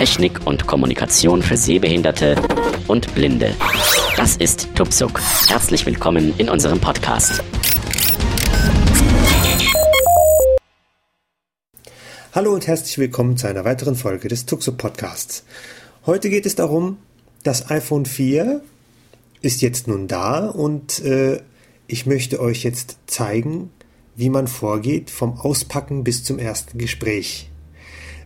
Technik und Kommunikation für Sehbehinderte und Blinde. Das ist Tupsuk. Herzlich willkommen in unserem Podcast. Hallo und herzlich willkommen zu einer weiteren Folge des Tuxo Podcasts. Heute geht es darum, das iPhone 4 ist jetzt nun da und äh, ich möchte euch jetzt zeigen, wie man vorgeht vom Auspacken bis zum ersten Gespräch.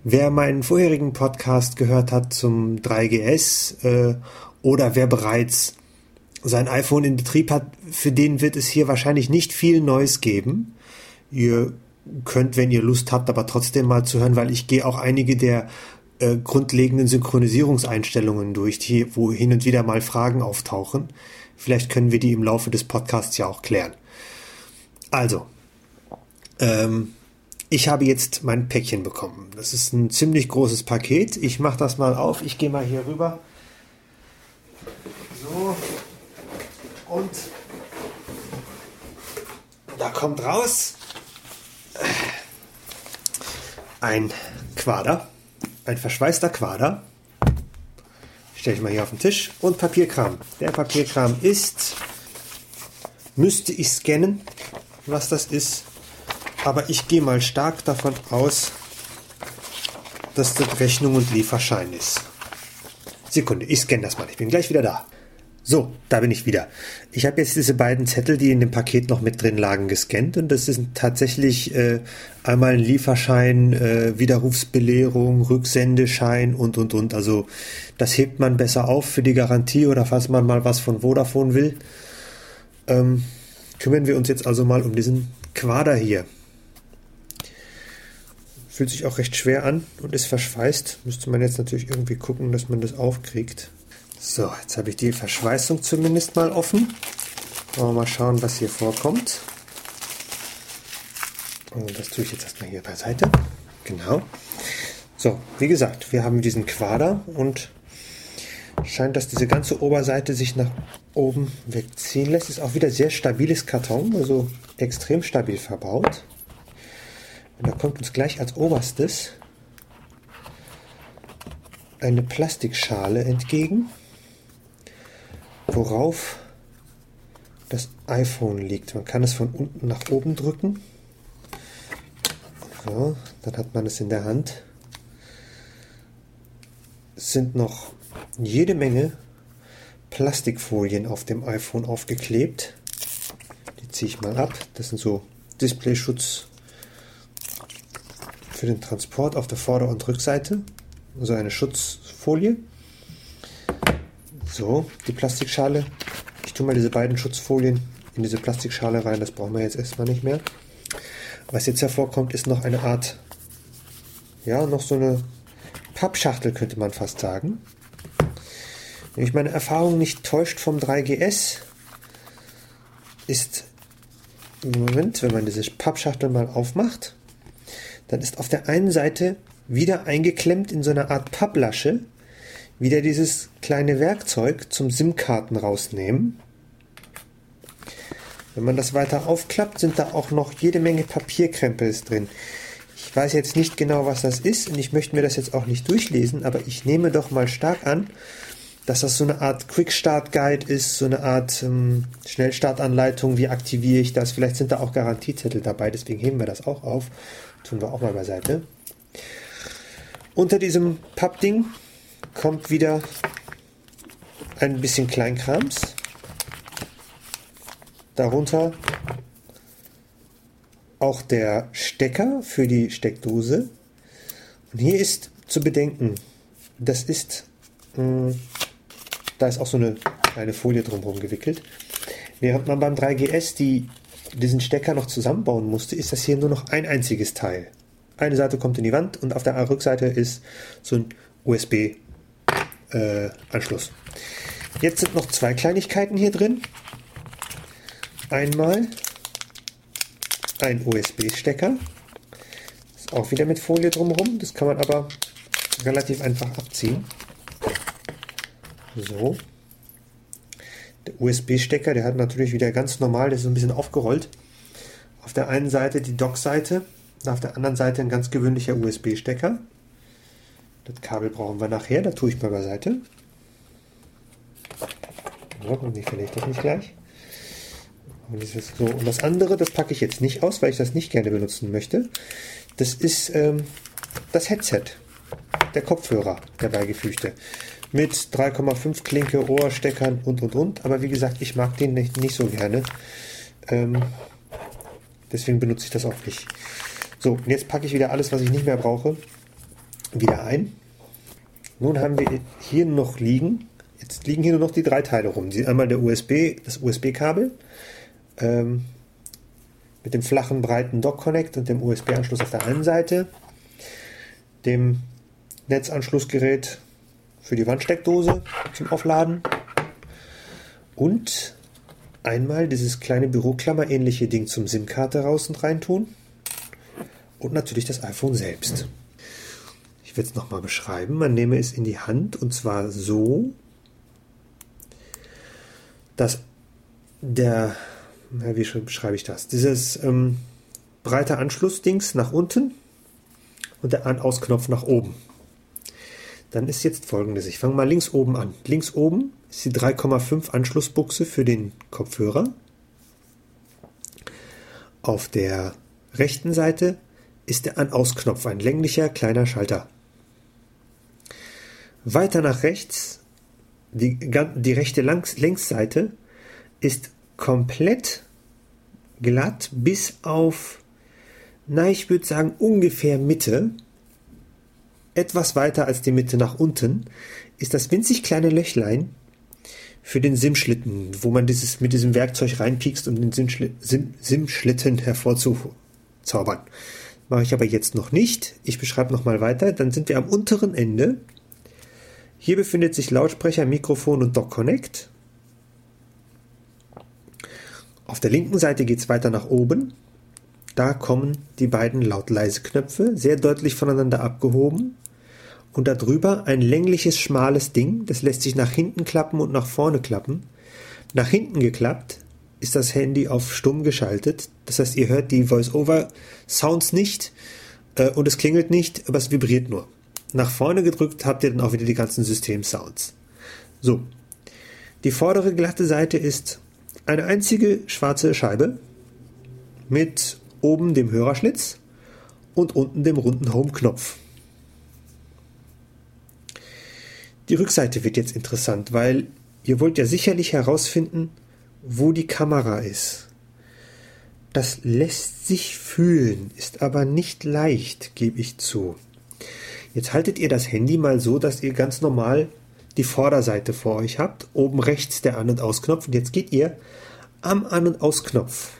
Wer meinen vorherigen Podcast gehört hat zum 3GS äh, oder wer bereits sein iPhone in Betrieb hat, für den wird es hier wahrscheinlich nicht viel Neues geben. Ihr könnt, wenn ihr Lust habt, aber trotzdem mal zu hören, weil ich gehe auch einige der äh, grundlegenden Synchronisierungseinstellungen durch, die, wo hin und wieder mal Fragen auftauchen. Vielleicht können wir die im Laufe des Podcasts ja auch klären. Also, ähm, ich habe jetzt mein Päckchen bekommen. Das ist ein ziemlich großes Paket. Ich mache das mal auf. Ich gehe mal hier rüber. So. Und da kommt raus ein Quader, ein verschweißter Quader. Stelle ich mal hier auf den Tisch. Und Papierkram. Der Papierkram ist, müsste ich scannen, was das ist. Aber ich gehe mal stark davon aus, dass das Rechnung und Lieferschein ist. Sekunde, ich scanne das mal. Ich bin gleich wieder da. So, da bin ich wieder. Ich habe jetzt diese beiden Zettel, die in dem Paket noch mit drin lagen, gescannt und das ist tatsächlich äh, einmal ein Lieferschein, äh, Widerrufsbelehrung, Rücksendeschein und und und. Also das hebt man besser auf für die Garantie oder falls man mal was von Vodafone will. Ähm, kümmern wir uns jetzt also mal um diesen Quader hier. Fühlt sich auch recht schwer an und ist verschweißt. Müsste man jetzt natürlich irgendwie gucken, dass man das aufkriegt. So, jetzt habe ich die Verschweißung zumindest mal offen. Wollen wir mal schauen, was hier vorkommt. Und das tue ich jetzt erstmal hier beiseite. Genau. So, wie gesagt, wir haben diesen Quader und scheint, dass diese ganze Oberseite sich nach oben wegziehen lässt. Ist auch wieder sehr stabiles Karton, also extrem stabil verbaut. Und da kommt uns gleich als oberstes eine Plastikschale entgegen worauf das iPhone liegt. Man kann es von unten nach oben drücken. So, dann hat man es in der Hand. Es sind noch jede Menge Plastikfolien auf dem iPhone aufgeklebt. Die ziehe ich mal ab. Das sind so Displayschutz für den Transport auf der Vorder- und Rückseite. Also eine Schutzfolie. So, die Plastikschale. Ich tue mal diese beiden Schutzfolien in diese Plastikschale rein. Das brauchen wir jetzt erstmal nicht mehr. Was jetzt hervorkommt, ist noch eine Art, ja, noch so eine Pappschachtel, könnte man fast sagen. Wenn mich meine Erfahrung nicht täuscht vom 3GS, ist im Moment, wenn man diese Pappschachtel mal aufmacht, dann ist auf der einen Seite wieder eingeklemmt in so einer Art Papplasche wieder dieses kleine Werkzeug zum SIM-Karten rausnehmen. Wenn man das weiter aufklappt, sind da auch noch jede Menge Papierkrempels drin. Ich weiß jetzt nicht genau, was das ist und ich möchte mir das jetzt auch nicht durchlesen, aber ich nehme doch mal stark an, dass das so eine Art Quick-Start-Guide ist, so eine Art ähm, Schnellstartanleitung, wie aktiviere ich das. Vielleicht sind da auch Garantiezettel dabei, deswegen heben wir das auch auf. Tun wir auch mal beiseite. Unter diesem Pappding kommt wieder ein bisschen Kleinkrams. Darunter auch der Stecker für die Steckdose. Und hier ist zu bedenken, das ist, mh, hm, da ist auch so eine kleine Folie drumherum gewickelt. Während man beim 3GS die, diesen Stecker noch zusammenbauen musste, ist das hier nur noch ein einziges Teil. Eine Seite kommt in die Wand und auf der Rückseite ist so ein USB äh. Jetzt sind noch zwei Kleinigkeiten hier drin. Einmal ein USB-Stecker. Ist auch wieder mit Folie drumherum. Das kann man aber relativ einfach abziehen. So. Der USB-Stecker, der hat natürlich wieder ganz normal, der ist ein bisschen aufgerollt. Auf der einen Seite die Dock-Seite, auf der anderen Seite ein ganz gewöhnlicher USB-Stecker. Das Kabel brauchen wir nachher, da tue ich mal beiseite. So, und ich verlege das nicht gleich. Und, dieses so. und das andere, das packe ich jetzt nicht aus, weil ich das nicht gerne benutzen möchte. Das ist ähm, das Headset, der Kopfhörer, der beigefügte. Mit 3,5 Klinke, Ohrsteckern und und und. Aber wie gesagt, ich mag den nicht, nicht so gerne. Ähm, deswegen benutze ich das auch nicht. So, und jetzt packe ich wieder alles, was ich nicht mehr brauche, wieder ein. Nun haben wir hier noch liegen, jetzt liegen hier nur noch die drei Teile rum. Einmal der USB, das USB-Kabel ähm, mit dem flachen, breiten Dock-Connect und dem USB-Anschluss auf der einen Seite, dem Netzanschlussgerät für die Wandsteckdose zum Aufladen und einmal dieses kleine Büroklammer-ähnliche Ding zum SIM-Karte raus und reintun und natürlich das iPhone selbst. Ich werde es nochmal beschreiben. Man nehme es in die Hand und zwar so, dass der, wie beschreibe ich das? Dieses ähm, breite Anschlussdings nach unten und der An-Aus-Knopf nach oben. Dann ist jetzt folgendes. Ich fange mal links oben an. Links oben ist die 3,5 Anschlussbuchse für den Kopfhörer. Auf der rechten Seite ist der An-Aus-Knopf, ein länglicher kleiner Schalter. Weiter nach rechts, die, die rechte Längsseite ist komplett glatt bis auf, na, ich würde sagen ungefähr Mitte. Etwas weiter als die Mitte nach unten ist das winzig kleine Löchlein für den Simschlitten, wo man dieses mit diesem Werkzeug reinpiekst, um den Simschlitten hervorzuzaubern. Mache ich aber jetzt noch nicht. Ich beschreibe nochmal weiter. Dann sind wir am unteren Ende. Hier befindet sich Lautsprecher, Mikrofon und Dock Connect. Auf der linken Seite geht es weiter nach oben. Da kommen die beiden Laut-Leise-Knöpfe sehr deutlich voneinander abgehoben. Und darüber ein längliches, schmales Ding, das lässt sich nach hinten klappen und nach vorne klappen. Nach hinten geklappt ist das Handy auf stumm geschaltet. Das heißt, ihr hört die Voice-Over-Sounds nicht äh, und es klingelt nicht, aber es vibriert nur. Nach vorne gedrückt habt ihr dann auch wieder die ganzen System-Sounds. So. Die vordere glatte Seite ist eine einzige schwarze Scheibe mit oben dem Hörerschlitz und unten dem runden Home-Knopf. Die Rückseite wird jetzt interessant, weil ihr wollt ja sicherlich herausfinden, wo die Kamera ist. Das lässt sich fühlen, ist aber nicht leicht, gebe ich zu. Jetzt haltet ihr das Handy mal so, dass ihr ganz normal die Vorderseite vor euch habt, oben rechts der An- und Ausknopf und jetzt geht ihr am An- und Ausknopf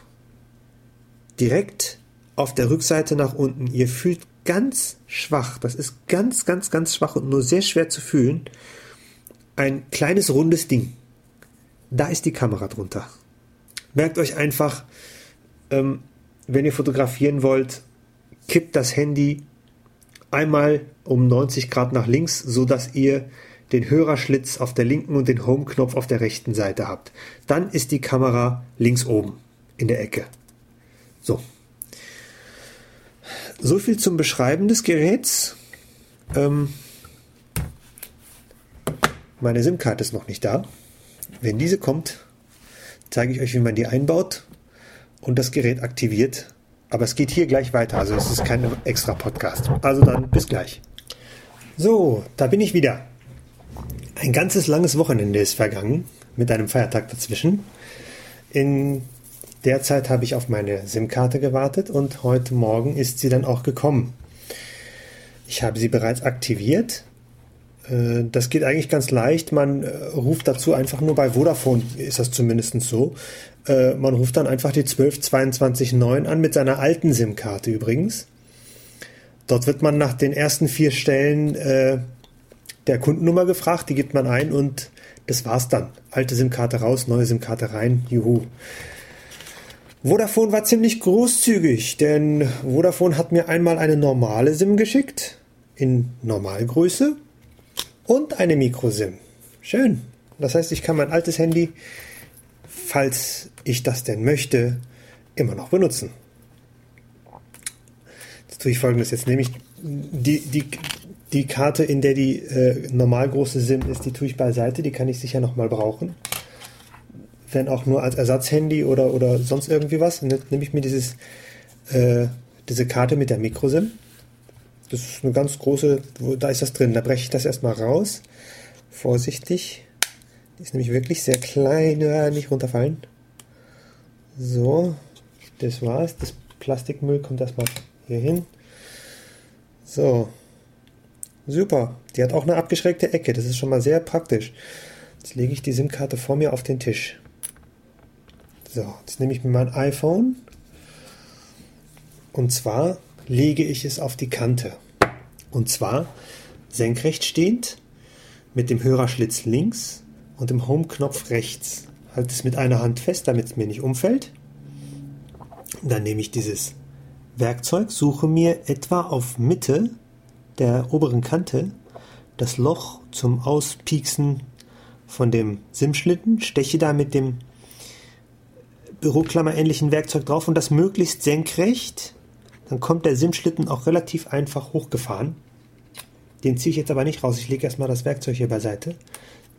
direkt auf der Rückseite nach unten. Ihr fühlt ganz schwach, das ist ganz, ganz, ganz schwach und nur sehr schwer zu fühlen, ein kleines rundes Ding da ist die Kamera drunter. Merkt euch einfach, ähm, wenn ihr fotografieren wollt, kippt das Handy einmal um 90 Grad nach links, so dass ihr den Hörerschlitz auf der linken und den Home-Knopf auf der rechten Seite habt. Dann ist die Kamera links oben in der Ecke. So. So viel zum Beschreiben des Geräts. Ähm, meine SIM-Karte ist noch nicht da. Wenn diese kommt, zeige ich euch, wie man die einbaut und das Gerät aktiviert. Aber es geht hier gleich weiter, also es ist kein extra Podcast. Also dann bis gleich. So, da bin ich wieder. Ein ganzes langes Wochenende ist vergangen mit einem Feiertag dazwischen. In der Zeit habe ich auf meine SIM-Karte gewartet und heute Morgen ist sie dann auch gekommen. Ich habe sie bereits aktiviert äh, das geht eigentlich ganz leicht. Man äh, ruft dazu einfach nur bei Vodafone, ist das zumindest so. Äh, man ruft dann einfach die 12229 an mit seiner alten SIM-Karte übrigens. Dort wird man nach den ersten vier Stellen der Kundennummer gefragt, die gibt man ein und das war's dann. Alte SIM-Karte raus, neue SIM-Karte rein, juhu. Vodafone war ziemlich großzügig, denn Vodafone hat mir einmal eine normale SIM geschickt, in Normalgröße, und eine Microsim. Schön. Das heißt, ich kann mein altes Handy, falls ich das denn möchte, immer noch benutzen. Jetzt tue ich folgendes. Jetzt nehme ich die, die, die Karte, in der die äh, normal SIM ist, die tue ich beiseite. Die kann ich sicher nochmal brauchen. Wenn auch nur als Ersatzhandy oder, oder sonst irgendwie was. Jetzt nehme ich mir dieses, äh, diese Karte mit der Microsim. Das ist eine ganz große, da ist das drin. Da breche ich das erstmal raus. Vorsichtig. Die ist nämlich wirklich sehr klein. Nicht runterfallen. So, das war's. Das Plastikmüll kommt erstmal hier hin. So, super. Die hat auch eine abgeschrägte Ecke. Das ist schon mal sehr praktisch. Jetzt lege ich die SIM-Karte vor mir auf den Tisch. So, jetzt nehme ich mir mein iPhone. Und zwar lege ich es auf die Kante. Und zwar senkrecht stehend mit dem Hörerschlitz links und dem Home-Knopf rechts. Halte es mit einer Hand fest, damit es mir nicht umfällt. Dann nehme ich dieses Werkzeug, suche mir etwa auf Mitte der oberen Kante das Loch zum Auspieksen von dem SIM-Schlitten, steche da mit dem Büroklammer ähnlichen Werkzeug drauf und das möglichst senkrecht. Dann kommt der SIM-Schlitten auch relativ einfach hochgefahren. Den ziehe ich jetzt aber nicht raus. Ich lege erstmal das Werkzeug hier beiseite,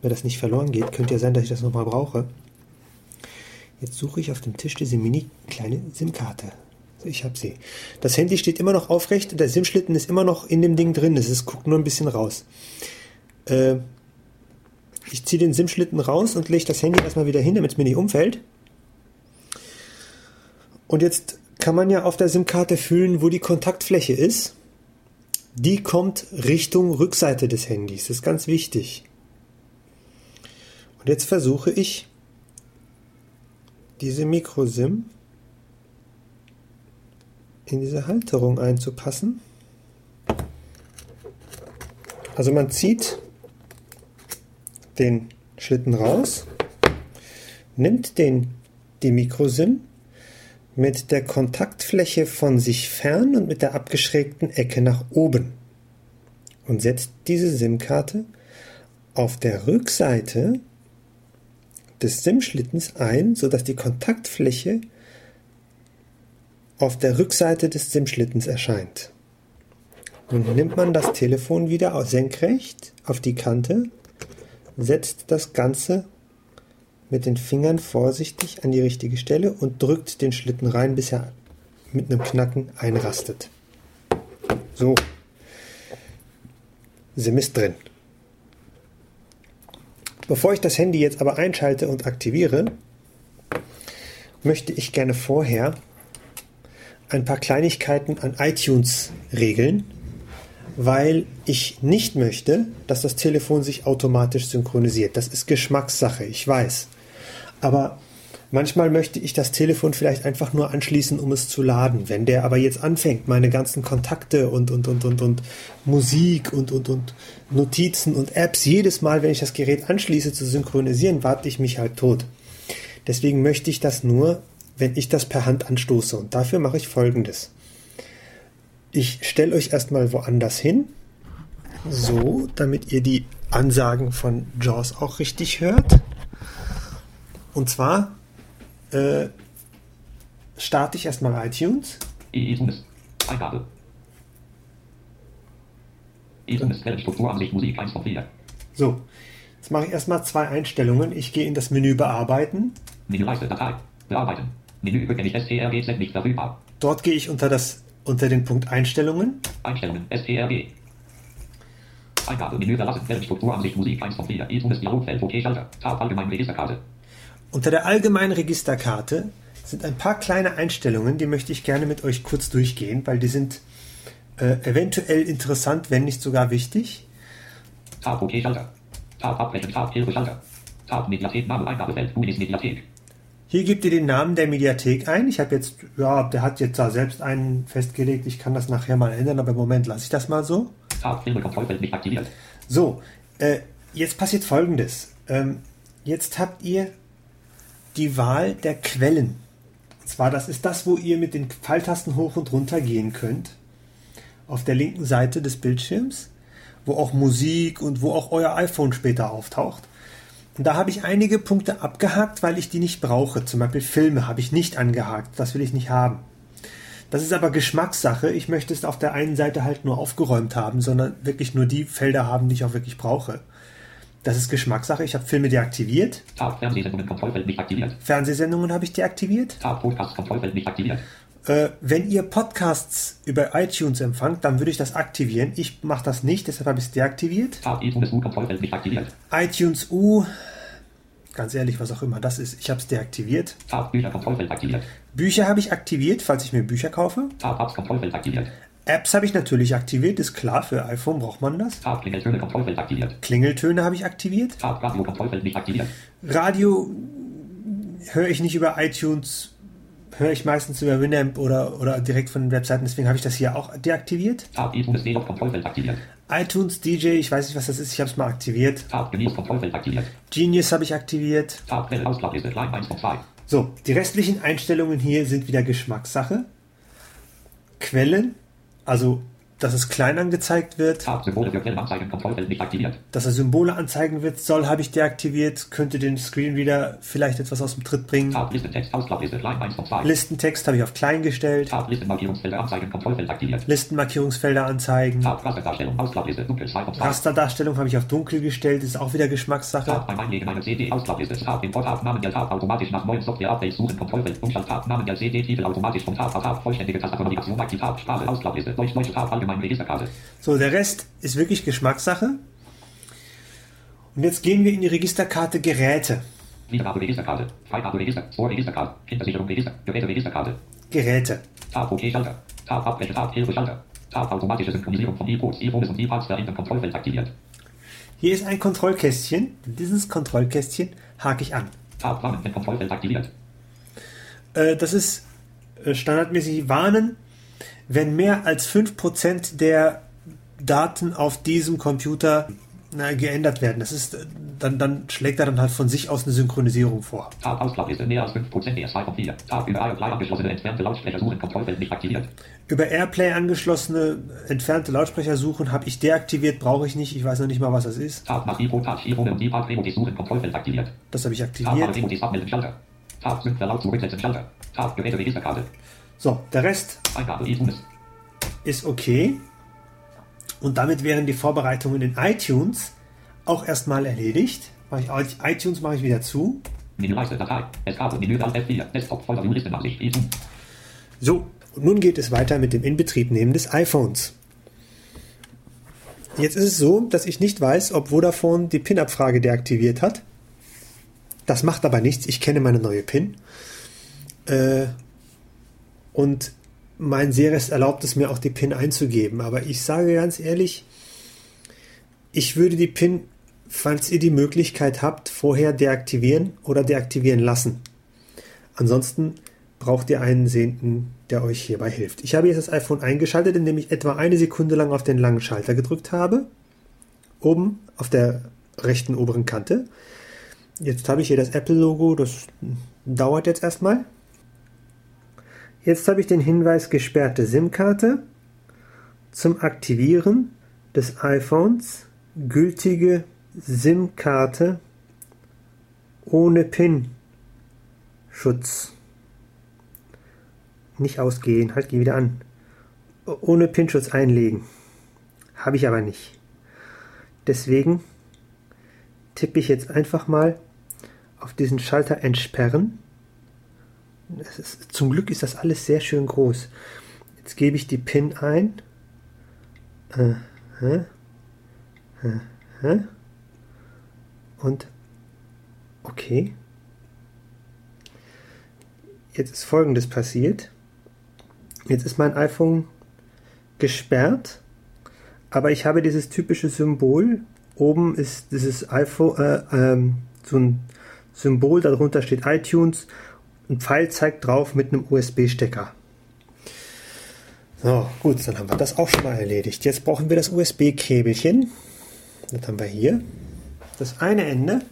damit das nicht verloren geht. Könnte ja sein, dass ich das nochmal brauche. Jetzt suche ich auf dem Tisch diese mini kleine SIM-Karte. Ich habe sie. Das Handy steht immer noch aufrecht und der SIM-Schlitten ist immer noch in dem Ding drin. Es guckt nur ein bisschen raus. Äh, ich ziehe den SIM-Schlitten raus und lege das Handy erstmal wieder hin, damit es mir nicht umfällt. Und jetzt kann man ja auf der SIM-Karte fühlen, wo die Kontaktfläche ist. Die kommt Richtung Rückseite des Handys. Das ist ganz wichtig. Und jetzt versuche ich diese Microsim in diese Halterung einzupassen. Also man zieht den Schlitten raus, nimmt den, die Mikrosim mit der Kontaktfläche von sich fern und mit der abgeschrägten Ecke nach oben und setzt diese SIM-Karte auf der Rückseite des SIM-Schlittens ein, sodass die Kontaktfläche auf der Rückseite des SIM-Schlittens erscheint. Nun nimmt man das Telefon wieder senkrecht auf die Kante, setzt das Ganze mit den Fingern vorsichtig an die richtige Stelle und drückt den Schlitten rein, bis er mit einem Knacken einrastet. So. SIM ist drin. Bevor ich das Handy jetzt aber einschalte und aktiviere, möchte ich gerne vorher ein paar Kleinigkeiten an iTunes regeln, weil ich nicht möchte, dass das Telefon sich automatisch synchronisiert. Das ist Geschmackssache, ich weiß. Aber manchmal möchte ich das Telefon vielleicht einfach nur anschließen, um es zu laden. Wenn der aber jetzt anfängt, meine ganzen Kontakte und, und, und, und, und Musik und, und, und Notizen und Apps jedes Mal, wenn ich das Gerät anschließe, zu synchronisieren, warte ich mich halt tot. Deswegen möchte ich das nur wenn ich das per Hand anstoße. Und dafür mache ich folgendes. Ich stelle euch erstmal woanders hin, so, damit ihr die Ansagen von Jaws auch richtig hört. Und zwar äh, starte ich erstmal iTunes. Eingabe. So, jetzt mache ich erstmal zwei Einstellungen. Ich gehe in das Menü Bearbeiten. Menüleiste Datei. Bearbeiten. Menü überkenne ich STRGZ nicht verfügbar. Dort gehe ich unter, das, unter den Punkt Einstellungen. Einstellungen, STRG. Eingabe, Menü verlassen, Strukturansicht, Musik, 1 von 4, iTunes, Dialogfeld, OK, Schalter, Tab, allgemeine Registerkarte. Unter der allgemeinen Registerkarte sind ein paar kleine Einstellungen, die möchte ich gerne mit euch kurz durchgehen, weil die sind äh, eventuell interessant, wenn nicht sogar wichtig. Tab, OK, Schalter. Tab, abbrechen, Tab, Hilfe, Schalter. Tab, Mediathek, Name, Eingabefeld, Unis, Mediathek. Hier gebt ihr den Namen der Mediathek ein. Ich habe jetzt, ja, der hat jetzt da selbst einen festgelegt. Ich kann das nachher mal ändern, aber im Moment lasse ich das mal so. So, äh, jetzt passiert folgendes. Ähm, jetzt habt ihr die Wahl der Quellen. Und zwar, das ist das, wo ihr mit den Pfeiltasten hoch und runter gehen könnt. Auf der linken Seite des Bildschirms, wo auch Musik und wo auch euer iPhone später auftaucht. Und da habe ich einige Punkte abgehakt, weil ich die nicht brauche. Zum Beispiel Filme habe ich nicht angehakt. Das will ich nicht haben. Das ist aber Geschmackssache. Ich möchte es auf der einen Seite halt nur aufgeräumt haben, sondern wirklich nur die Felder haben, die ich auch wirklich brauche. Das ist Geschmackssache. Ich habe Filme deaktiviert. Tab Fernsehsendungen Kontrollfeld nicht aktiviert. Fernsehsendungen habe ich deaktiviert. Tab Podcast Kontrollfeld nicht aktiviert. Äh, wenn ihr Podcasts über iTunes empfangt, dann würde ich das aktivieren. Ich mache das nicht, deshalb habe ich es deaktiviert. Tab iTunes U Kontrollfeld nicht aktiviert. iTunes U, ganz ehrlich, was auch immer das ist, ich habe es deaktiviert. Tab Bücher Kontrollfeld aktiviert. Bücher habe ich aktiviert, falls ich mir Bücher kaufe. Tab Apps Kontrollfeld aktiviert. Apps habe ich natürlich aktiviert, ist klar, für iPhone braucht man das. Klingeltöne Kontrollfeld aktiviert. Klingeltöne habe ich aktiviert. Radio Kontrollfeld nicht aktiviert. Radio höre ich nicht über iTunes, höre ich meistens über Winamp oder, oder direkt von den Webseiten, deswegen habe ich das hier auch deaktiviert. Tab iTunes D auf Kontrollfeld aktiviert. iTunes DJ, ich weiß nicht, was das ist, ich habe es mal aktiviert. Tab Genieß Kontrollfeld aktiviert. Genius habe ich aktiviert. Tab Quelle Ausklappliste Line 1 von 2. So, die restlichen Einstellungen hier sind wieder Geschmackssache. Quellen, also dass es klein angezeigt wird, dass er Symbole anzeigen wird soll, habe ich deaktiviert, könnte den Screenreader vielleicht etwas aus dem Tritt bringen. Tab Listentext Ausklappliste Line 1 von 2. Listentext habe ich auf klein gestellt. Tab Listenmarkierungsfelder Anzeigen Kontrollfeld aktiviert. Listenmarkierungsfelder anzeigen. Tab Rasterdarstellung Ausklappliste Dunkel 2 von 2. Rasterdarstellung habe ich auf dunkel gestellt, ist auch wieder Geschmackssache. Tab beim Einlegen einer CD Ausklappliste Tab Import Tab Namen der Tab automatisch nach neuen Software Updates suchen Kontrollfeld Umstand Tab Namen der CD Titel automatisch vom Tab auf Tab vollständige Tastaturmodifikation aktiv Tab Sprache Ausklappliste Deutsch Deutsche Tab allgemein Registerkarte. So, der Rest ist wirklich Geschmackssache. Und jetzt gehen wir in die Registerkarte Geräte. Wiedergabe Registerkarte. Freigabe Register. Store Registerkarte. Kindersicherung Register. Geräte Registerkarte. Geräte. Tab OK Schalter. Tab Abbreche Tab Hilfe Schalter. Tab automatische Synchronisierung von E-Codes, E-Phones und E-Parts der Kontrollfeld aktiviert. Hier ist ein Kontrollkästchen. Dieses Kontrollkästchen hake ich an. Tab Warnen Kontrollfeld aktiviert. Äh, das ist äh, standardmäßig Warnen, wenn mehr als 5% der Daten auf diesem Computer na, geändert werden. Das ist, äh, dann, dann schlägt er dann halt von sich aus eine Synchronisierung vor. Tab Ausklappliste mehr als 5% mehr 2 von 4. Tab über Airplay angeschlossene entfernte Lautsprecher suchen Kontrollfeld nicht aktiviert. Über Airplay angeschlossene entfernte Lautsprecher suchen habe ich deaktiviert, brauche ich nicht. Ich weiß noch nicht mal, was das ist. Tab nach E-Code Touch E-Phone und E-Part Remote suchen Kontrollfeld aktiviert. Das habe ich Tab aktiviert. Abmelden Schalter. Tab Sync verlaut zurücksetzen Schalter. Tab Geräte Registerkarte. So, der Rest ist okay. Und damit wären die Vorbereitungen in iTunes auch erstmal erledigt. ITunes mache ich wieder zu. Menüleiste Datei. SK Menü Alt F4. Desktop Folder View Liste Nachsicht E-Tunes. So, und nun geht es weiter mit dem Inbetriebnehmen des iPhones. Jetzt ist es so, dass ich nicht weiß, ob Vodafone die PIN-Abfrage deaktiviert hat. Das macht aber nichts. Ich kenne meine neue PIN. Äh, und mein Seres erlaubt es mir auch, die PIN einzugeben. Aber ich sage ganz ehrlich, ich würde die PIN, falls ihr die Möglichkeit habt, vorher deaktivieren oder deaktivieren lassen. Ansonsten braucht ihr einen Sehenden, der euch hierbei hilft. Ich habe jetzt das iPhone eingeschaltet, indem ich etwa eine Sekunde lang auf den langen Schalter gedrückt habe. Oben auf der rechten oberen Kante. Jetzt habe ich hier das Apple-Logo, das dauert jetzt erstmal. Jetzt habe ich den Hinweis gesperrte SIM-Karte zum Aktivieren des iPhones. Gültige SIM-Karte ohne PIN-Schutz. Nicht ausgehen, halt, geh wieder an. Ohne PIN-Schutz einlegen. Habe ich aber nicht. Deswegen tippe ich jetzt einfach mal auf diesen Schalter entsperren. Ist, zum Glück ist das alles sehr schön groß. Jetzt gebe ich die PIN ein. Und okay. Jetzt ist folgendes passiert. Jetzt ist mein iPhone gesperrt, aber ich habe dieses typische Symbol. Oben ist dieses iPhone, äh, ähm, so ein Symbol, darunter steht iTunes. Ein Pfeil zeigt drauf mit einem USB-Stecker. So, gut, dann haben wir das auch schon mal erledigt. Jetzt brauchen wir das USB-Käbelchen. Das haben wir hier. Das eine Ende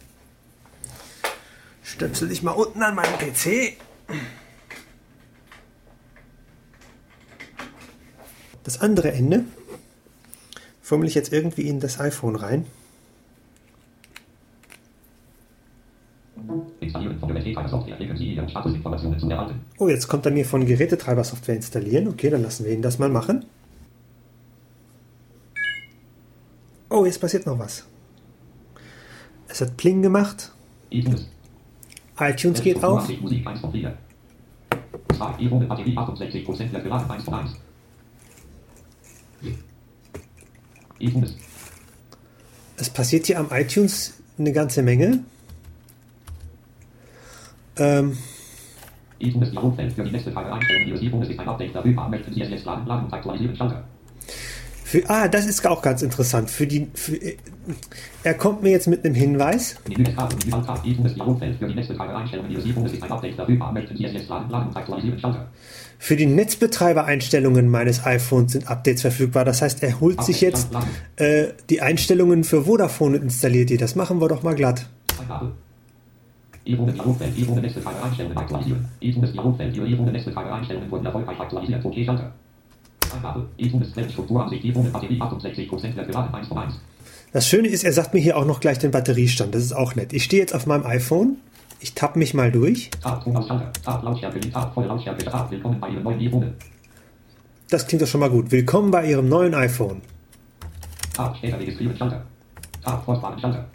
stöpsel ich mal unten an meinen PC. Das andere Ende fummel ich jetzt irgendwie in das iPhone rein. Installieren von USB keiner Gerätetreiber-Software. Legen Sie Ihre Statusinformationen zu erhalten. Oh, jetzt kommt er mir von Gerätetreiber-Software installieren. Okay, dann lassen wir ihn das mal machen. Oh, jetzt passiert noch was. Es hat Pling gemacht. iTunes. geht auf. Musik 1 von 4. 2. E-Wohnen Batterie 68% leer geladen 1 von 1. iTunes. Es passiert hier am iTunes eine ganze Menge. Ähm, für ah, das ist auch ganz interessant. Für die, für, äh, er kommt mir jetzt mit einem Hinweis. Für die Netzbetreiber-Einstellungen meines iPhones sind Updates verfügbar. Das heißt, er holt sich jetzt äh, die Einstellungen für Vodafone und installiert die. Das machen wir doch mal glatt. Eingabe. E-Wohnen Ihr Umfeld, E-Wohnen nächste Tage einstellen, aktualisieren. iTunes Ihr Umfeld, Ihre E-Wohnen nächste Tage einstellen wurden erfolgreich aktualisiert. OK, Schalter. Eingabe. iTunes Quellenstrukturansicht, E-Wohnen Batterie 68% leer geladen 1 von 1. Das Schöne ist, er sagt mir hier auch noch gleich den Batteriestand. Das ist auch nett. Ich stehe jetzt auf meinem iPhone. Ich tappe mich mal durch. Das klingt doch schon mal gut. Willkommen bei Ihrem neuen iPhone. Tab, später registrieren, Schalter. Tab, fortfahren, Schalter.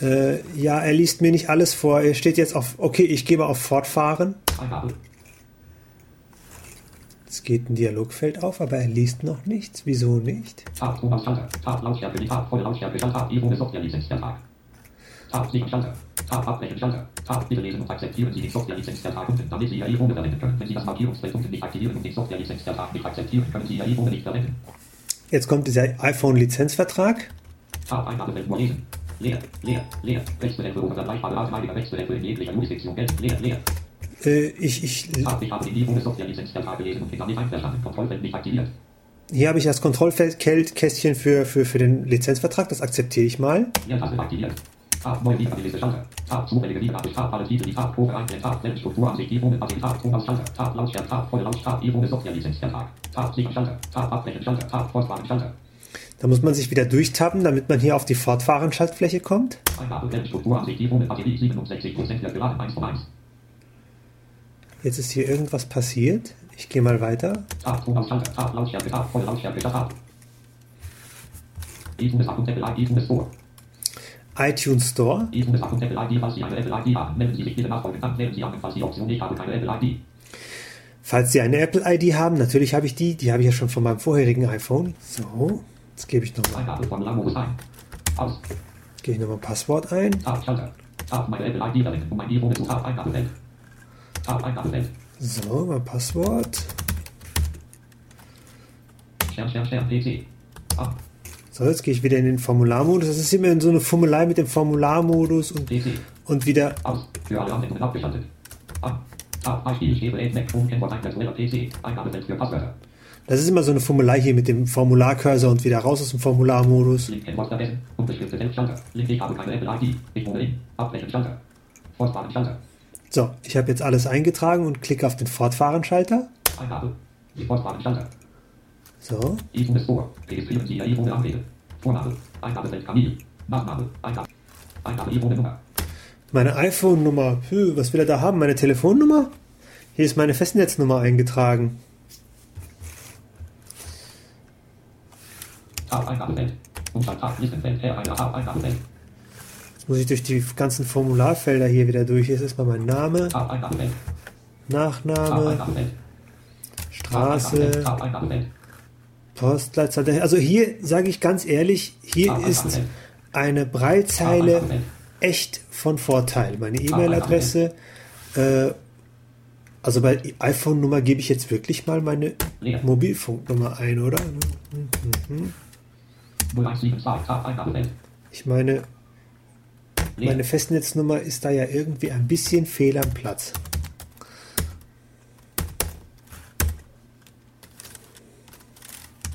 Äh, ja, er liest mir nicht alles vor. Er steht jetzt auf, okay, ich gebe auf Fortfahren. Eingabe. Es geht ein Dialogfeld auf, aber er liest noch nichts. Wieso nicht? Tab, Tonausschalter, Tab, Lautstärke, Tab, volle Lautstärke, Schalter, E-Wohnen Software-Lizenzvertrag. Tab, sieben Schalter. Tab, abbrechen, Schalter. Tab, bitte lesen und akzeptieren Sie den Software-Lizenzvertrag unten, damit Sie Ihr E-Wohnen verwenden können. Wenn Sie das Markierungsfeld unten nicht aktivieren und den Software-Lizenzvertrag nicht akzeptieren, können Sie Ihr E-Wohnen nicht verwenden. Jetzt kommt dieser iPhone-Lizenzvertrag. Tab, Eingabefeld. Leer, leer, leer. Rechtsbehelfe oder vergleichbare Artmaliger Rechtsbehelfe in jeglicher Jurisdiktion gelten. Leer, leer. Äh, ich, ich, Tab, ich habe den E-Wohnen Software-Lizenzvertrag gelesen und bin damit einverstanden. Kontrollfeld nicht aktiviert. hier habe ich das Kontrollkästchen für, für, für den Lizenzvertrag. Das akzeptiere ich mal. Leertaste aktiviert. Tab, neue Lieferliste Schalter. Tab, zufällige Lieferabsicht. Tab, alle Titel, die Tab, Probe einstellen. Tab, Wellenstrukturansicht, E-Wohnen, Batterie, Tab, Tonausschalter. Tab, Lautstärke, Tab, volle Lautstärke, E-Wohnen Software-Lizenzvertrag. Tab, sieben Schalter. Tab, abbrechen, Schalter. Tab, fortfahren, Schalter. Da muss man sich wieder durchtappen, damit man hier auf die Fortfahren-Schaltfläche kommt. Eingabe, Wellenstrukturansicht, E-Wohnen, Batterie, 67% leer geladen, 1 von 1. Jetzt ist hier irgendwas passiert. Ich gehe mal weiter. ITunes Store. falls Sie eine Apple ID haben, natürlich habe ich die. Die habe ich ja schon von meinem vorherigen iPhone. So, jetzt gebe ich nochmal. Aus. gebe ich noch mal ein Passwort ein. So, mein Passwort. So, jetzt gehe ich wieder in den Formularmodus. Das ist immer so eine Fummelei mit dem Formularmodus und, und wieder. Aus. Für alle Anwendungen abgeschaltet. An. Tab, Beispiel, ich gebe Aid Mac, Home, Kennwort, ein virtueller PC. Eingabefeld für Passwörter. Das ist immer so eine Fummelei hier mit dem Formularcursor und wieder raus aus dem Formularmodus. So, ich habe jetzt alles eingetragen und klicke auf den Fortfahren-Schalter. So, meine iPhone-Nummer. Hü, Was will er da haben? Meine Telefonnummer? Hier ist meine Festnetznummer eingetragen. Tab Eingabefeld. Umschalt Tab Listenfeld. R einer Tab Eingabefeld. Jetzt muss ich durch die ganzen Formularfelder hier wieder durch. Ist erstmal mein Name, Nachname, Straße. Postleitzahl. Also hier sage ich ganz ehrlich, hier ist eine Breitzeile echt von Vorteil. Meine E-Mail-Adresse, äh, also bei iPhone-Nummer gebe ich jetzt wirklich mal meine. Mobilfunknummer ein, oder? 0172 Tab Eingabefeld. Ich meine, meine Festnetznummer ist da ja irgendwie ein bisschen fehl am Platz.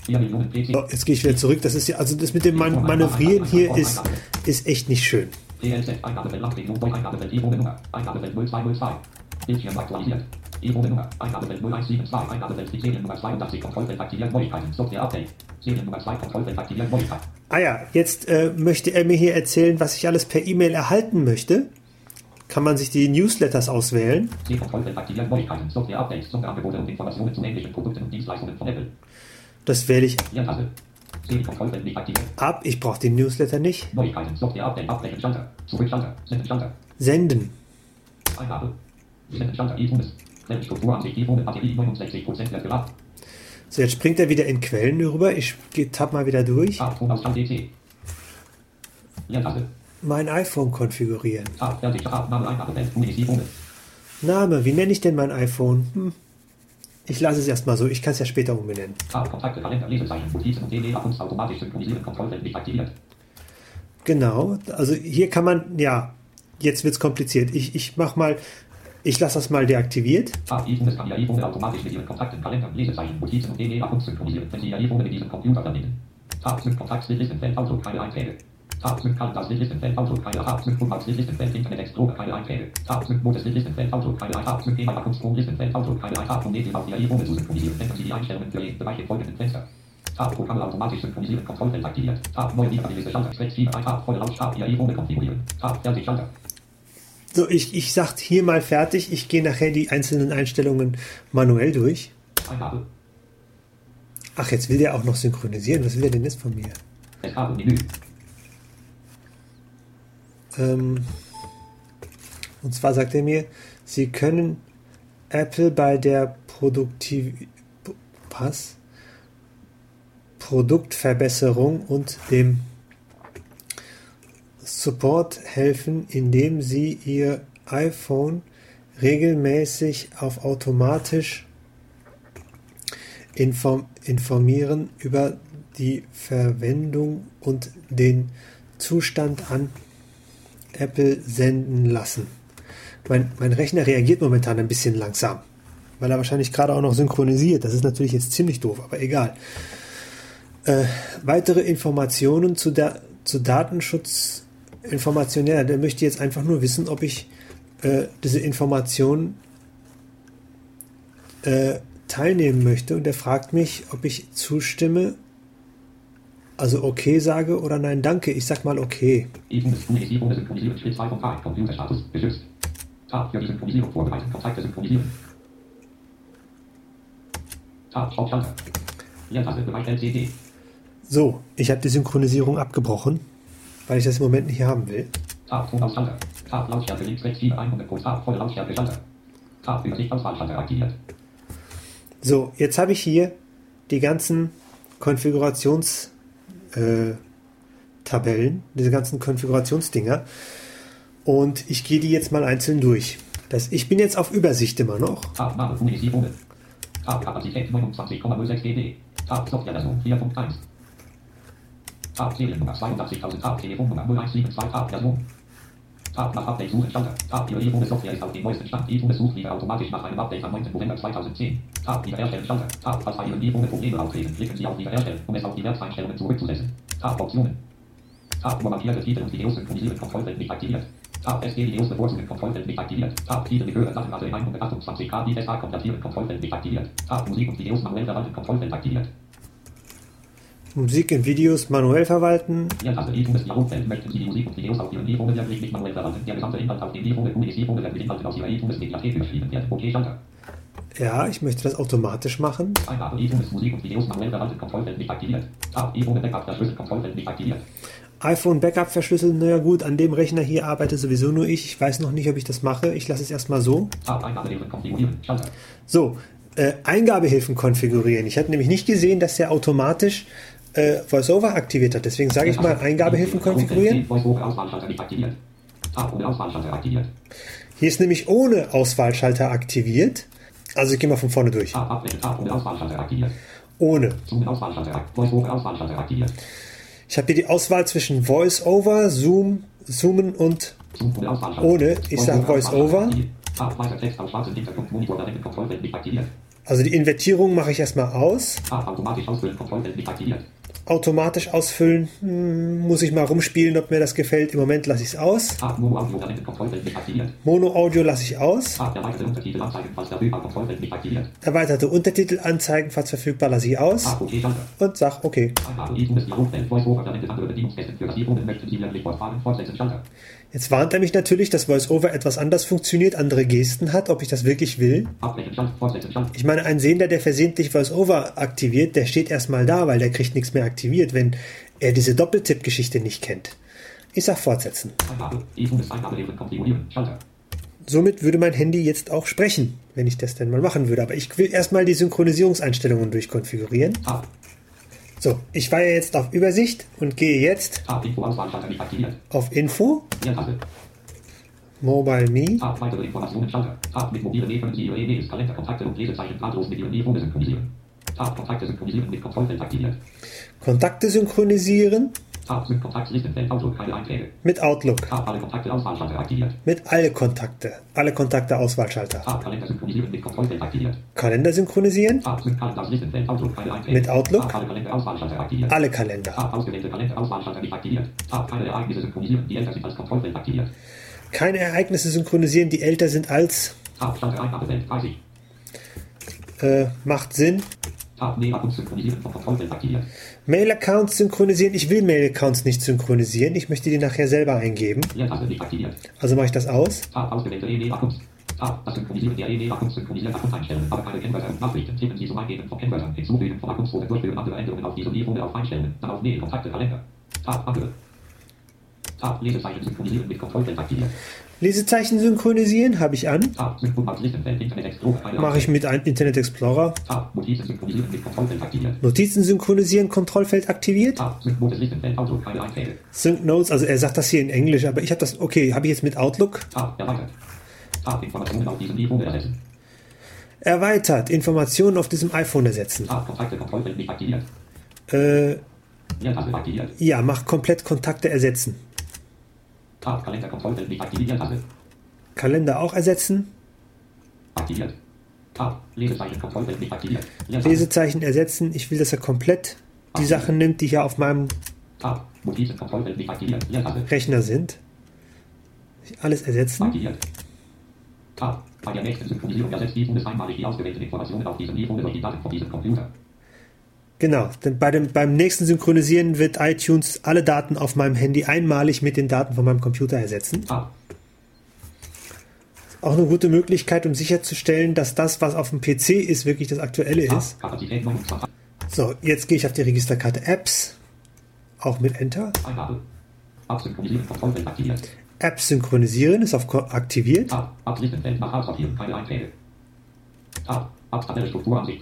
So, jetzt gehe ich wieder zurück. Das ist ja, also das mit dem Man Manövrieren hier ist, ist echt nicht schön. PLZ Eingabefeld Landregion Voice Eingabefeld E-Wohnen Nummer. Eingabefeld 0202. Bildschirm aktualisiert. E-Wohnen Nummer. Eingabefeld 0172. Eingabefeld Seriennummer 82. Kontrollfeld aktivieren. Neuigkeiten. Software Update. Seriennummer 2. Kontrollfeld aktivieren. Neuigkeiten. Ah ja, jetzt äh, möchte er mir hier erzählen, was ich alles per E-Mail erhalten möchte. kann man sich die Newsletters auswählen. C-Kontrollfeld aktivieren. Neuigkeiten. Software-Updates. Sonderangebote und Informationen zu ähnlichen Produkten und Dienstleistungen von Apple. Das wähle ich ab. Ich brauche den Newsletter nicht. Neuigkeiten. Software-Update. Abbrechen. Schalter. Zurück. Schalter. Senden. Schalter. Senden. Eingabe. Senden. Schalter. E-Tunes. Quellenstrukturansicht. E-Tunes. Batterie 69% wird ab. So, jetzt springt er wieder in Quellen rüber. Ich tapp mal wieder durch. Mein iPhone konfigurieren. Name. Wie nenne ich denn mein iPhone? Hm. Ich lasse es erstmal so. Ich kann es ja später umbenennen. Genau. Also hier kann man, ja, jetzt wird's kompliziert. Ich, ich mach mal, ich lasse das mal deaktiviert. Automatisch mit Ihren Kontakten, Kalendern, Lesezeichen, Notizen und DD-Accounts synchronisieren, wenn Sie Ihr iPhone mit diesem Computer verbinden. Tab. Sync Kontakt. Listenfeld. Outlook. Keine Einträge. Tab. Sync Kalender. Listenfeld. Outlook. Keine Tab. Sync Bookmarks. Listenfeld. Internet Explorer. Keine Einträge. Tab. Sync Modus. Listenfeld. Outlook. Keine Tab. Sync Gmail. Accounts. Listenfeld. Outlook. Keine Tab. Um Medien auf Ihr iPhone zu synchronisieren, ändern Sie die Einstellungen für jeden Bereich im folgenden Fenster. Tab. Programme automatisch synchronisieren. Kontrollfeld aktiviert. Tab. Neue Lieferliste. Schalter. Schräg 7. Ein Tab. Volle Laut. Tab. Ihr iPhone konfigurieren. Tab. Fertig. Schalter. So, ich, ich sag hier mal fertig. Ich gehe nachher die einzelnen Einstellungen manuell durch. Eingabe. Ach, jetzt will der auch noch synchronisieren. Was will der denn jetzt von mir? Menü. Ähm, und zwar sagt er mir, Sie können Apple bei der Produktiv was? Produktverbesserung und dem Support helfen, indem Sie Ihr iPhone regelmäßig auf automatisch inform informieren über die Verwendung und den Zustand an Apple senden lassen. Mein, mein Rechner reagiert momentan ein bisschen langsam, weil er wahrscheinlich gerade auch noch synchronisiert. Das ist natürlich jetzt ziemlich doof, aber egal. Äh, weitere Informationen zu, der, zu Datenschutzinformationen. Ja, der möchte jetzt einfach nur wissen, ob ich äh, diese Informationen äh, teilnehmen möchte. Und er fragt mich, ob ich zustimme, also okay sage oder nein, danke. Ich sag mal okay. E-Tunes. Tunis. E-Tunes. Synchronisieren. Schritt 2 von 3. Computerstatus. Geschützt. Tab. Für die Synchronisierung vorbereiten. Kontakte synchronisieren. Tab. Stopp. Schalter. Leertaste. Bereich LCD. So, ich habe die Synchronisierung abgebrochen, weil ich das im Moment nicht haben will. Tab. Tonausschalter. Tab. Lautstärke. Links. Rechts. 7. 100 Pro. Tab. Volle Lautstärke. Schalter. Tab. Übersicht. Auswahlschalter aktiviert. So, jetzt habe ich hier die ganzen Konfigurations äh, diese ganzen Konfigurationsdinger. Und ich gehe die jetzt mal einzeln durch. Das, ich bin jetzt auf Übersicht immer noch. Tab. Name. Kapazität 29,06 dB. Tab. Softwareversion 4.1. Tab. Seriennummer 82.000. Tab. Telefonnummer 0172. Tab. Version. Tab. Nach Update suchen. Schalter. Tab. Ihre iPhone Software ist auf dem neuesten Stand. iPhone sucht wieder automatisch nach einem Update am 9. November 2010. Tab. Wiederherstellen. Schalter. Tab. Falls bei Ihrem iPhone Probleme auftreten, klicken Sie auf Wiederherstellen, um es auf die Werkseinstellungen zurückzusetzen. Tab. Optionen. Tab. Nur markierte Titel und Videos synchronisieren. Kontrollfeld nicht aktiviert. Tab. SD-Videos bevorzugen. Kontrollfeld nicht aktiviert. Tab. Titel mit höherer Datenrate 128 KB SH konvertieren. Kontrollfeld nicht aktiviert. Tab. Musik und Videos manuell verwalten. Kontrollfeld aktiviert. Musik und Videos manuell verwalten. Ja, ich möchte das automatisch machen. IPhone Backup verschlüsseln, naja gut, an dem Rechner hier arbeite sowieso nur ich. Ich weiß noch nicht, ob ich das mache. Ich lasse es erstmal so. So, äh, Eingabehilfen konfigurieren. Ich hatte nämlich nicht gesehen, dass der automatisch äh, VoiceOver aktiviert hat. Deswegen sage ich mal Eingabehilfen konfigurieren. Hier ist nämlich ohne Auswahlschalter aktiviert. Also ich gehe mal von vorne durch. Ohne. Ich habe hier die Auswahl zwischen VoiceOver, Zoom, Zoomen und ohne. Ich sag Voice-Over. also die Invertierung mache ich erstmal aus. Automatisch ausfüllen. Kontrollfeld nicht aktiviert. Automatisch ausfüllen, hm, muss ich mal rumspielen, ob mir das gefällt. Im Moment lasse ich es aus. Mono Audio lasse ich aus. Erweiterte Untertitel anzeigen. Falls verfügbar. Lasse ich aus. Und sag okay. Jetzt warnt er mich natürlich, dass VoiceOver etwas anders funktioniert, andere Gesten hat, ob ich das wirklich will. Ich meine, ein Sehender, der versehentlich VoiceOver aktiviert, der steht erstmal da, weil der kriegt nichts mehr aktiviert, wenn er diese Doppeltipp-Geschichte nicht kennt. Ich sag fortsetzen. Somit würde mein Handy jetzt auch sprechen, wenn ich das denn mal machen würde. Aber ich will erstmal die Synchronisierungseinstellungen durchkonfigurieren. So, ich war ja jetzt auf Übersicht und gehe jetzt auf Info. Mobile Me, Tab. Weitere Informationen Schalter. Tab. Mit mobilen können Sie Ihre E-Mails, Kalender, Kontakte und Lesezeichen drahtlos mit Ihrem E-Phone synchronisieren. Tab. Kontakte synchronisieren mit Kontrollfeld aktiviert. Kontakte synchronisieren Mit Outlook, Tab. Alle Kontakte Auswahlschalter aktiviert. mit alle Kontakte, alle Kontakte Auswahlschalter. Kalender synchronisieren mit. Kalender synchronisieren. Mit Outlook? Alle Kalender. Keine Ereignisse synchronisieren. Die älter sind als Kontrollfeld aktiviert. Keine Ereignisse synchronisieren, die älter sind als Tab. Stand der Eingabefeld 30. äh, macht Sinn. Tab. Mail-Accounts synchronisieren aktiviert. Mail-Accounts synchronisieren. Ich will Mail-Accounts nicht synchronisieren. Ich möchte die nachher selber eingeben. Also mache ich das aus. Tab. Ausgewählte E-Mail-Accounts. Tab. Das Synchronisieren der E-Mail-Accounts synchronisieren Account einstellen. Aber keine Kennwörter und Nachrichten. Tippen Sie zum Eingeben von Kennwörtern. Hinzufügen von Accounts-Foren. Durchführen andere Änderungen auf diesem E-Phone auf Einstellen. Dann auf Mail, Kontakte, Kalender. Tab. Andere. Tab. Lesezeichen synchronisieren mit Kontrollfeld aktiviert. Lesezeichen synchronisieren habe ich an. Mache ich mit Internet Explorer. Notizen synchronisieren Kontrollfeld aktiviert. Sync Notes, also er sagt das hier in Englisch, aber ich habe das, okay, habe ich jetzt mit Outlook. Erweitert. Informationen auf diesem iPhone ersetzen. Äh, ja, mach komplett Kontakte ersetzen. Tab. Kalender Kontrollfeld nicht aktiviert. Leertaste. Kalender auch ersetzen. Aktiviert. Tab. Lesezeichen Kontrollfeld nicht aktiviert. Lesezeichen ersetzen. Ich will, dass er komplett die Sachen nimmt, die hier auf meinem Tab. Nicht aktiviert. Rechner sind. Alles ersetzen. Aktiviert. Tab. Bei der nächsten Synchronisierung ersetzt die Bundes einmalig die ausgewählten Informationen auf diesem E-Phone durch die Daten von diesem Computer. Genau, denn bei dem, beim nächsten Synchronisieren wird iTunes alle Daten auf meinem Handy einmalig mit den Daten von meinem Computer ersetzen. Tab. Auch eine gute Möglichkeit, um sicherzustellen, dass das, was auf dem PC ist, wirklich das aktuelle ist. Kapazität 29. So, jetzt gehe ich auf die Registerkarte Apps, auch mit Enter. Apps synchronisieren ist auf aktiviert. Tab. Keine Einträge. Tab. Strukturansicht.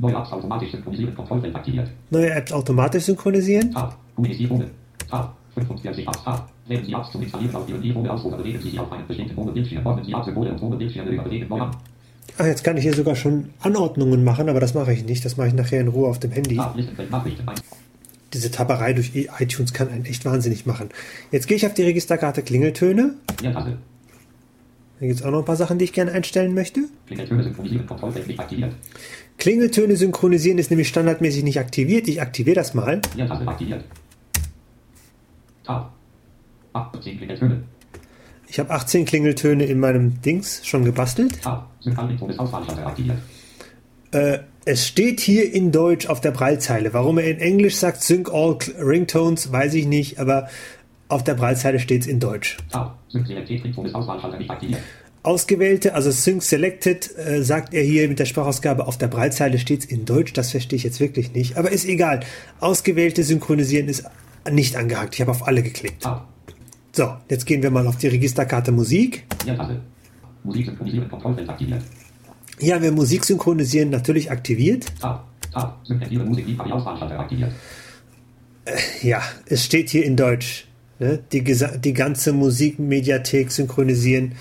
Neue Apps automatisch synchronisieren. Kontrollfeld aktiviert. Neue Apps automatisch synchronisieren. Tab. Kommunisierungen. Tab. 45 Apps. Tab. Wählen Sie Apps zum Installieren auf Ihrem E-Phone aus oder bewegen Sie sie auf einem bestimmten Monobildschirm. Ordnen Sie Apps-Symbole und Monobildschirme überlegen neu an. Ach, jetzt kann ich hier sogar schon Anordnungen machen, aber das mache ich nicht. Das mache ich nachher in Ruhe auf dem Handy. Tab. Listenfeld Nachrichten. Ein- Diese Taberei durch iTunes kann einen echt wahnsinnig machen. Jetzt gehe ich auf die Registerkarte Klingeltöne. Leertaste. Da gibt es auch noch ein paar Sachen, die ich gerne einstellen möchte. Klingeltöne synchronisieren. Kontrollfeld nicht aktiviert. Klingeltöne synchronisieren ist nämlich standardmäßig nicht aktiviert. Ich aktiviere das mal. Leertaste aktiviert. Tab. 18 Klingeltöne. Ich habe 18 Klingeltöne in meinem Dings schon gebastelt. Tab. Aktiviert. Äh, es steht hier in Deutsch auf der Braillezeile. Warum er in Englisch sagt Sync All Ringtones, weiß ich nicht, aber auf der Braillezeile steht es in Deutsch. Tab. Synchronisierung des Auswahlschalter nicht aktiviert. Ausgewählte, also Sync Selected, äh, sagt er hier mit der Sprachausgabe auf der Braillezeile steht es in Deutsch. Das verstehe ich jetzt wirklich nicht. Aber ist egal. Ausgewählte Synchronisieren ist nicht angehakt. Ich habe auf alle geklickt. Tab. So, jetzt gehen wir mal auf die Registerkarte Musik. Leertaste. Musik synchronisieren. Kontrollfeld aktiviert. Hier haben wir Musik synchronisieren natürlich aktiviert. Musik. Die Auswahlschalter aktiviert. Ja, es steht hier in Deutsch. Ne? Die, die ganze Musikmediathek synchronisieren.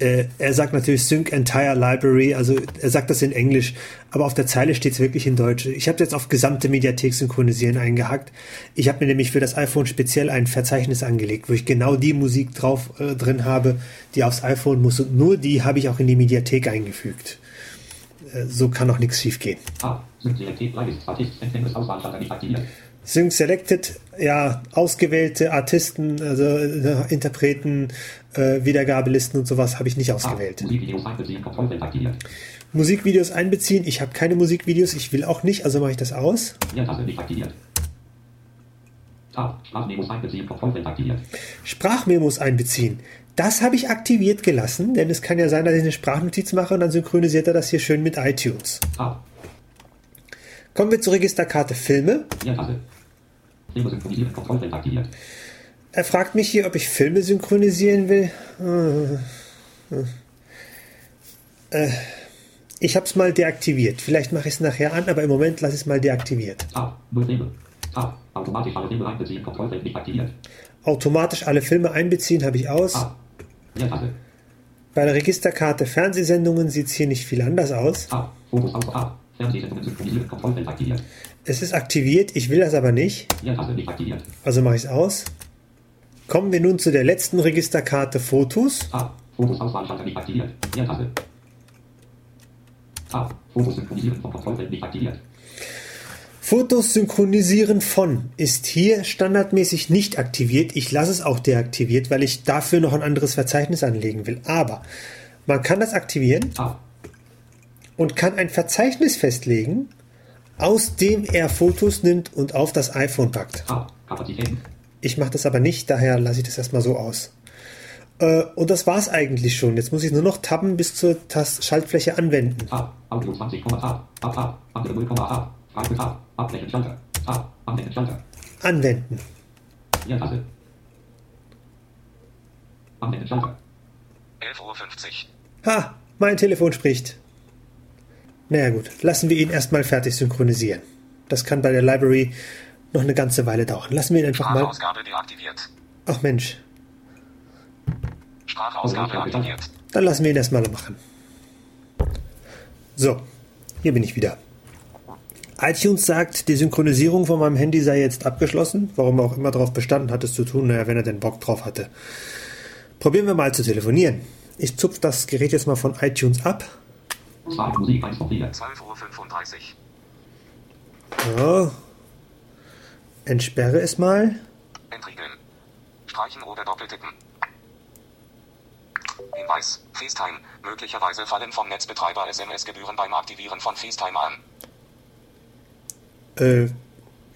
Äh, er sagt natürlich Sync Entire Library, also er sagt das in Englisch, aber auf der Zeile steht es wirklich in Deutsch. Ich habe jetzt auf gesamte Mediathek synchronisieren eingehackt. Ich habe mir nämlich für das iPhone speziell ein Verzeichnis angelegt, wo ich genau die Musik drauf äh, drin habe, die aufs iPhone muss und nur die habe ich auch in die Mediathek eingefügt. Äh, so kann auch nichts schiefgehen. Tab. Synchronisierung Playlist. Artist. Auswahlschalter nicht aktiviert. Sync Selected, ja, ausgewählte Artisten, also äh, Interpreten, äh, Wiedergabelisten und sowas habe ich nicht ausgewählt. Musikvideos einbeziehen. Musikvideos ich habe keine Musikvideos, ich will auch nicht, also mache ich das aus. Tab. Sprachmemos einbeziehen. Kontrollfeld aktiviert. Sprachmemos einbeziehen. Das habe ich aktiviert gelassen, denn es kann ja sein, dass ich eine Sprachnotiz mache und dann synchronisiert er das hier schön mit iTunes. Tab. Kommen wir zur Registerkarte Filme synchronisieren. Kontrollfeld aktiviert. Er fragt mich hier, ob ich Filme synchronisieren will. Äh, Ich habe es mal deaktiviert. Vielleicht mache ich es nachher an, aber im Moment lasse ich es mal deaktiviert. Tab. Filme. Tab. Automatisch alle Filme einbeziehen. Kontrollfeld nicht aktiviert. Automatisch alle Filme einbeziehen habe ich aus. Tab. Leertaste. Bei der Registerkarte Fernsehsendungen sieht es hier nicht viel anders aus. Tab. Tab. Fernsehsendungen synchronisieren. Kontrollfeld aktiviert. Es ist aktiviert, ich will das aber nicht, Leertaste nicht aktiviert. also mache ich es aus. Kommen wir nun zu der letzten Registerkarte Fotos. Tab. Fotos Auswahlschalter nicht aktiviert. Leertaste. Tab. Fotos synchronisieren vom Kontrollfeld nicht aktiviert. Fotos synchronisieren von ist hier standardmäßig nicht aktiviert. Ich lasse es auch deaktiviert, weil ich dafür noch ein anderes Verzeichnis anlegen will. Aber man kann das aktivieren Tab. und kann ein Verzeichnis festlegen, aus dem er Fotos nimmt und auf das iPhone packt. Kapazitäten. Ich mache das aber nicht, daher lasse ich das erstmal so aus. Äh, und das war's eigentlich schon. Jetzt muss ich nur noch tabben bis zur Tast Schaltfläche anwenden. Tab. Audio 20, Tab. Tab. Tab. Andere 0, Tab. Frage Tab. Abflächen Schalter. Tab. Anwenden Schalter. Anwenden. Leertaste. Anwenden Schalter. 11.50 Uhr. Ha, mein Telefon spricht. Naja gut, lassen wir ihn erstmal fertig synchronisieren. Das kann bei der Library noch eine ganze Weile dauern. Lassen wir ihn einfach mal. Deaktiviert. Ach Mensch, Sprachausgabe aktiviert. dann lassen wir ihn erstmal machen. So, hier bin ich wieder. iTunes sagt, die Synchronisierung von meinem Handy sei jetzt abgeschlossen. Warum er auch immer darauf bestanden hat, es zu tun, naja, wenn er den Bock drauf hatte. Probieren wir mal zu telefonieren. Ich zupfe das Gerät jetzt mal von iTunes ab. Start Musik 1 von 4. 12.35 Uhr. Ja. Entsperre es mal. Entriegeln. Streichen oder doppeltippen. Hinweis. FaceTime. Möglicherweise fallen vom Netzbetreiber SMS-Gebühren beim Aktivieren von FaceTime an. Äh,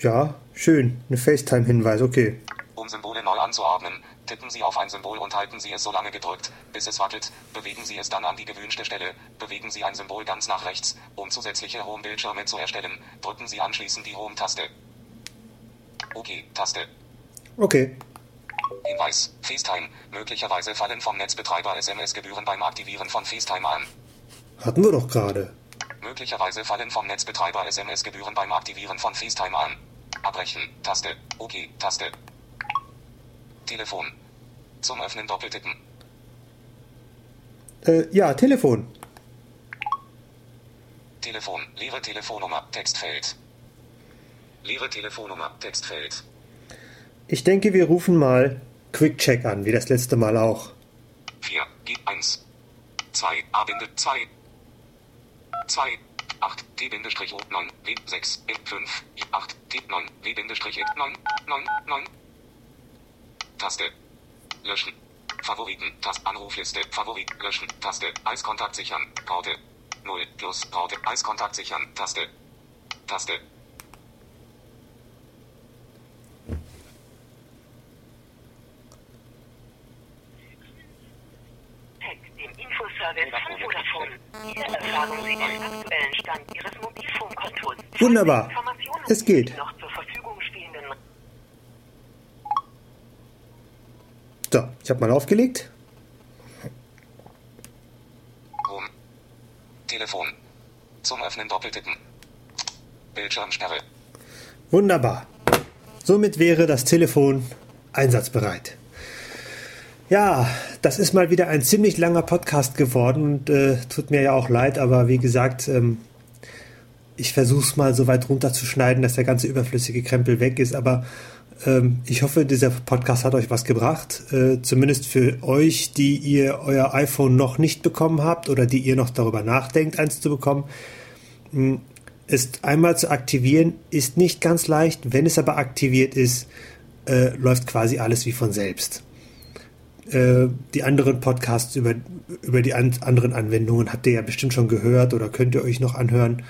ja, schön. Eine FaceTime-Hinweis, okay. Um Symbole neu anzuordnen, tippen Sie auf ein Symbol und halten Sie es so lange gedrückt, bis es wackelt. Bewegen Sie es dann an die gewünschte Stelle. Bewegen Sie ein Symbol ganz nach rechts, um zusätzliche Home-Bildschirme zu erstellen. Drücken Sie anschließend die Home-Taste. OK-Taste. Okay. Hinweis. FaceTime. Möglicherweise fallen vom Netzbetreiber SMS-Gebühren beim Aktivieren von FaceTime an. Hatten wir doch gerade. Möglicherweise fallen vom Netzbetreiber SMS-Gebühren beim Aktivieren von FaceTime an. Abbrechen. Taste. OK. Taste. Telefon. Zum Öffnen doppeltippen. Äh, ja, Telefon. Telefon. Leere Telefonnummer. Textfeld. Leere Telefonnummer. Textfeld. Ich denke, wir rufen mal Quick Check an, wie das letzte Mal auch. 4. G 1. 2. A Binde 2. 2. 8. T Bindestrich O 9. W 6. E 5. I 8. T 9. W Bindestrich E 9. 9. 9. Taste. Löschen. Favoriten. Taste. Anrufliste. Favorit. Löschen. Taste. Eiskontakt sichern. Raute. 0. Plus. Raute. Eiskontakt sichern. Taste. Taste. Tech, dem Infoservice von Vodafone. Hier erfragen Sie den aktuellen Stand Ihres Mobilfunkkontos. Wunderbar. Informationen Es geht. zu Noch zur Verfügung stehenden So, ich habe mal aufgelegt. Home. Telefon. Zum Öffnen doppeltippen. Bildschirmsperre. Wunderbar. Somit wäre das Telefon einsatzbereit. Ja, das ist mal wieder ein ziemlich langer Podcast geworden und äh, tut mir ja auch leid, aber wie gesagt, ähm, ich versuche es mal so weit runterzuschneiden, dass der ganze überflüssige Krempel weg ist, aber ich hoffe, dieser Podcast hat euch was gebracht, äh, zumindest für euch, die ihr euer iPhone noch nicht bekommen habt oder die ihr noch darüber nachdenkt, eins zu bekommen ist einmal zu aktivieren, ist nicht ganz leicht. Wenn es aber aktiviert ist, äh, läuft quasi alles wie von selbst. Äh, die anderen Podcasts über, über die an, anderen Anwendungen habt ihr ja bestimmt schon gehört oder könnt ihr euch noch anhören.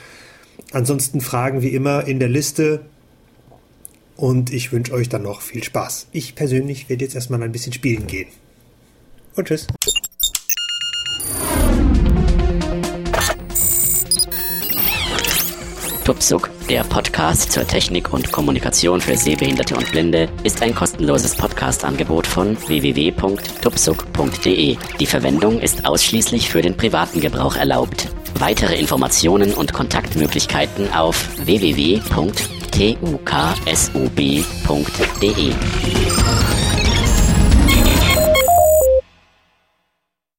Ansonsten Fragen wie immer in der Liste und ich wünsche euch dann noch viel Spaß. Ich persönlich werde jetzt erstmal ein bisschen spielen gehen. Und tschüss. Tupsuk, der Podcast zur Technik und Kommunikation für Sehbehinderte und Blinde, ist ein kostenloses Podcast-Angebot von www.tupsuk.de. Die Verwendung ist ausschließlich für den privaten Gebrauch erlaubt. Weitere Informationen und Kontaktmöglichkeiten auf www.tuksub.de.